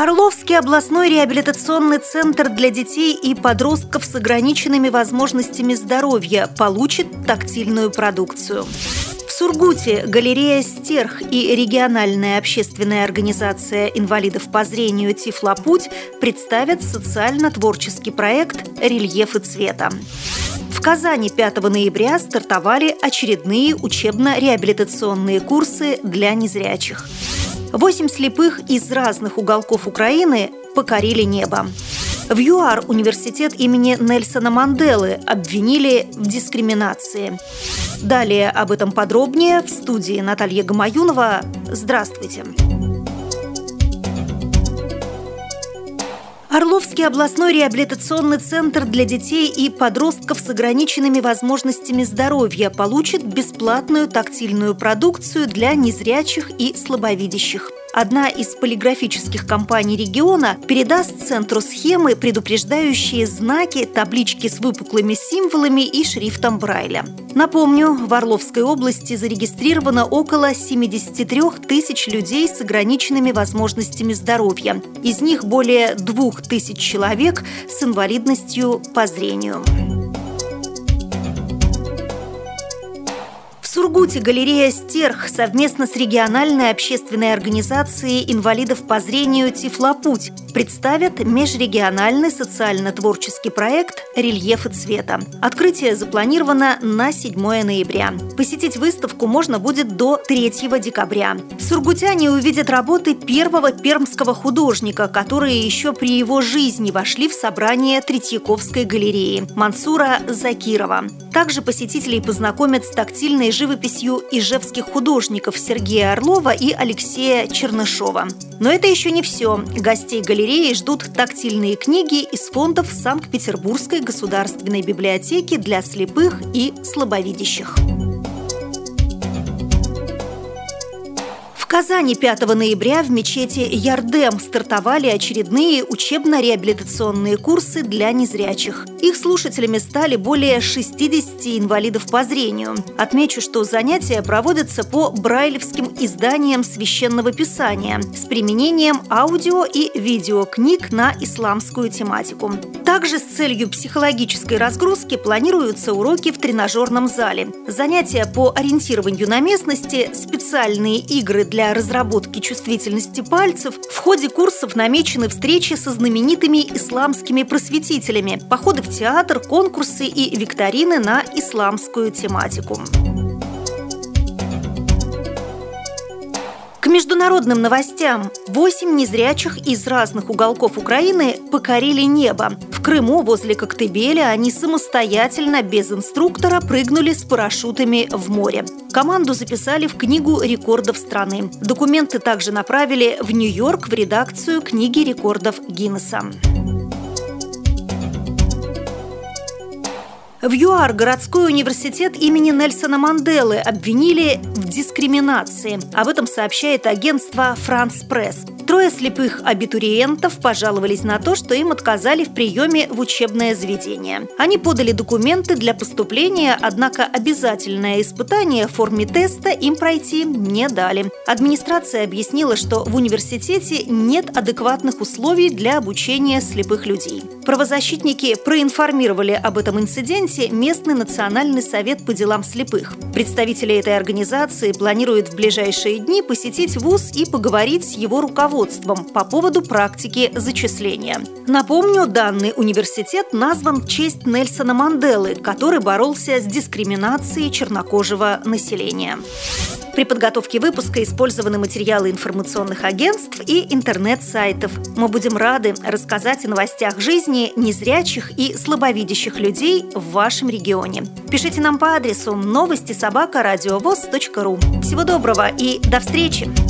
Орловский областной реабилитационный центр для детей и подростков с ограниченными возможностями здоровья получит тактильную продукцию. В Сургуте галерея «Стерх» и региональная общественная организация инвалидов по зрению «Тифлопуть» представят социально-творческий проект «Рельефы цвета». В Казани 5 ноября стартовали очередные учебно-реабилитационные курсы для незрячих. Восемь слепых из разных уголков Украины покорили небо. В ЮАР университет имени Нельсона Манделы обвинили в дискриминации. Далее об этом подробнее в студии Наталья Гамаюнова. Здравствуйте. Здравствуйте. Орловский областной реабилитационный центр для детей и подростков с ограниченными возможностями здоровья получит бесплатную тактильную продукцию для незрячих и слабовидящих. Одна из полиграфических компаний региона передаст центру схемы, предупреждающие знаки, таблички с выпуклыми символами и шрифтом Брайля. Напомню, в Орловской области зарегистрировано около 73 тысяч людей с ограниченными возможностями здоровья. Из них более 2 тысяч человек с инвалидностью по зрению. Сургуте галерея «Стерх» совместно с региональной общественной организацией инвалидов по зрению «Тифлопуть» представят межрегиональный социально-творческий проект «Рельефы цвета». Открытие запланировано на 7 ноября. Посетить выставку можно будет до 3 декабря. Сургутяне увидят работы первого пермского художника, которые еще при его жизни вошли в собрание Третьяковской галереи – Мансура Закирова. Также посетителей познакомят с тактильной живописью ижевских художников Сергея Орлова и Алексея Чернышова. Но это еще не все. Гостей галереи ждут тактильные книги из фондов Санкт-Петербургской государственной библиотеки для слепых и слабовидящих. Казани 5 ноября в мечети Ярдем стартовали очередные учебно-реабилитационные курсы для незрячих. Их слушателями стали более 60 инвалидов по зрению. Отмечу, что занятия проводятся по брайлевским изданиям священного писания с применением аудио и видеокниг на исламскую тематику. Также с целью психологической разгрузки планируются уроки в тренажерном зале. Занятия по ориентированию на местности, специальные игры для для разработки чувствительности пальцев в ходе курсов намечены встречи со знаменитыми исламскими просветителями, походы в театр, конкурсы и викторины на исламскую тематику. К международным новостям. Восемь незрячих из разных уголков Украины покорили небо. Крыму возле Коктебеля они самостоятельно, без инструктора, прыгнули с парашютами в море. Команду записали в Книгу рекордов страны. Документы также направили в Нью-Йорк в редакцию Книги рекордов Гиннесса. В ЮАР городской университет имени Нельсона Манделы обвинили в дискриминации. Об этом сообщает агентство «Франс Пресс». Трое слепых абитуриентов пожаловались на то, что им отказали в приеме в учебное заведение. Они подали документы для поступления, однако обязательное испытание в форме теста им пройти не дали. Администрация объяснила, что в университете нет адекватных условий для обучения слепых людей. Правозащитники проинформировали об этом инциденте местный Национальный совет по делам слепых. Представители этой организации планируют в ближайшие дни посетить ВУЗ и поговорить с его руководством по поводу практики зачисления. Напомню, данный университет назван в честь Нельсона Манделы, который боролся с дискриминацией чернокожего населения. При подготовке выпуска использованы материалы информационных агентств и интернет-сайтов. Мы будем рады рассказать о новостях жизни незрячих и слабовидящих людей в вашем регионе. Пишите нам по адресу новости собака ру. Всего доброго и до встречи!